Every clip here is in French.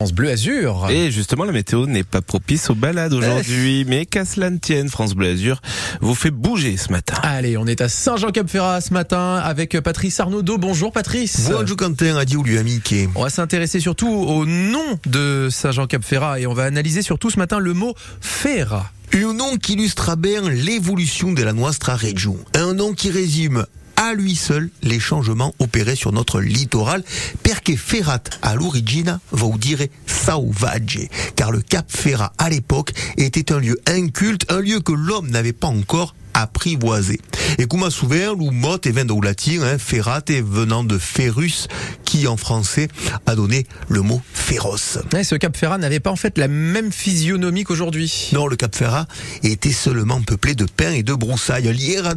France Bleu Azur. Et justement, la météo n'est pas propice aux balades aujourd'hui, mais qu'à cela ne tienne, France Bleu Azur vous fait bouger ce matin. Allez, on est à Saint-Jean-Cap-Ferrat ce matin avec Patrice Arnaudot. Bonjour Patrice. Bonjour Quentin, a dit où lui amiqué. On va s'intéresser surtout au nom de Saint-Jean-Cap-Ferrat et on va analyser surtout ce matin le mot Ferrat. Un nom qui illustre bien l'évolution de la Nostra Region. Un nom qui résume à lui seul les changements opérés sur notre littoral, perché Ferrat à l'origine vous dire sauvage, car le Cap Ferrat à l'époque était un lieu inculte, un lieu que l'homme n'avait pas encore apprivoisé. Et comme souvent, le mot est venu au latin, hein, ferrat est venant de ferus, qui en français a donné le mot féroce. Et ce Cap Ferrat n'avait pas en fait la même physionomie qu'aujourd'hui. Non, le Cap Ferrat était seulement peuplé de pins et de broussailles, liés à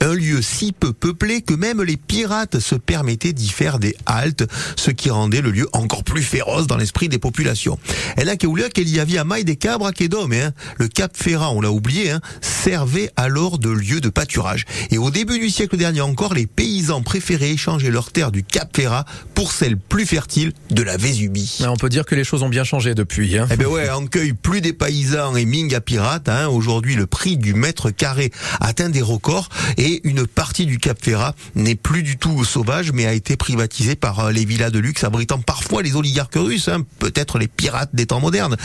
un lieu si peu peuplé que même les pirates se permettaient d'y faire des haltes, ce qui rendait le lieu encore plus féroce dans l'esprit des populations. Et là, qu'il y avait à maille des cabres à d'hommes, hein. Le Cap Ferrat, on l'a oublié, hein, servait alors de lieu de pâturage. Et au début du siècle dernier encore, les paysans préféraient échanger leurs terres du Cap Ferrat pour celles plus fertiles de la Vésubie. On peut dire que les choses ont bien changé depuis. Hein. Eh ben ouais, on cueille plus des paysans et ming à pirates. Hein. Aujourd'hui, le prix du mètre carré atteint des records et une partie du Cap Ferrat n'est plus du tout sauvage, mais a été privatisée par euh, les villas de luxe abritant parfois les oligarques russes, hein. peut-être les pirates des temps modernes.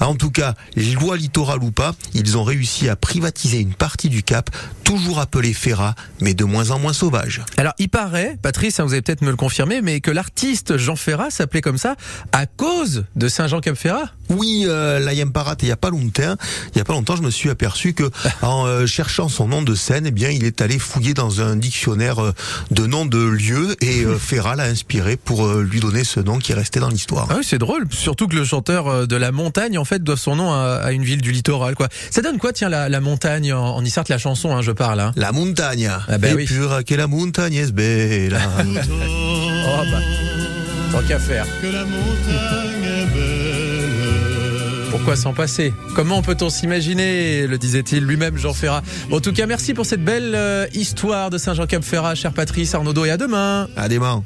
En tout cas, loi littoral ou pas, ils ont réussi à privatiser une partie du Cap, toujours appelé Ferrat, mais de moins en moins sauvage. Alors, il paraît, Patrice, vous allez peut-être me le confirmer, mais que l'artiste Jean Ferrat s'appelait comme ça à cause de Saint-Jean-Cap-Ferrat? Oui, euh, là, il y a pas longtemps, il y a pas longtemps, je me suis aperçu que en euh, cherchant son nom de scène, eh bien, il est allé fouiller dans un dictionnaire euh, de noms de lieux et euh, Ferrat l'a inspiré pour lui donner ce nom qui est resté dans l'histoire. Ah oui, c'est drôle, surtout que le chanteur de la montagne, en fait, doit son nom à, une ville du littoral, quoi. Ça donne quoi, tiens, la, montagne en, en Issart, la chanson, hein, je parle. Hein. La montagne. Ah ben oui. pure que la montagne est belle. oh bah, tant qu'à faire. Que la montagne est belle. Pourquoi s'en passer Comment peut-on s'imaginer le disait-il lui-même Jean Ferrat. En tout cas, merci pour cette belle euh, histoire de Saint-Jean-Cap-Ferrat, cher Patrice Arnaudot, et à demain. À demain.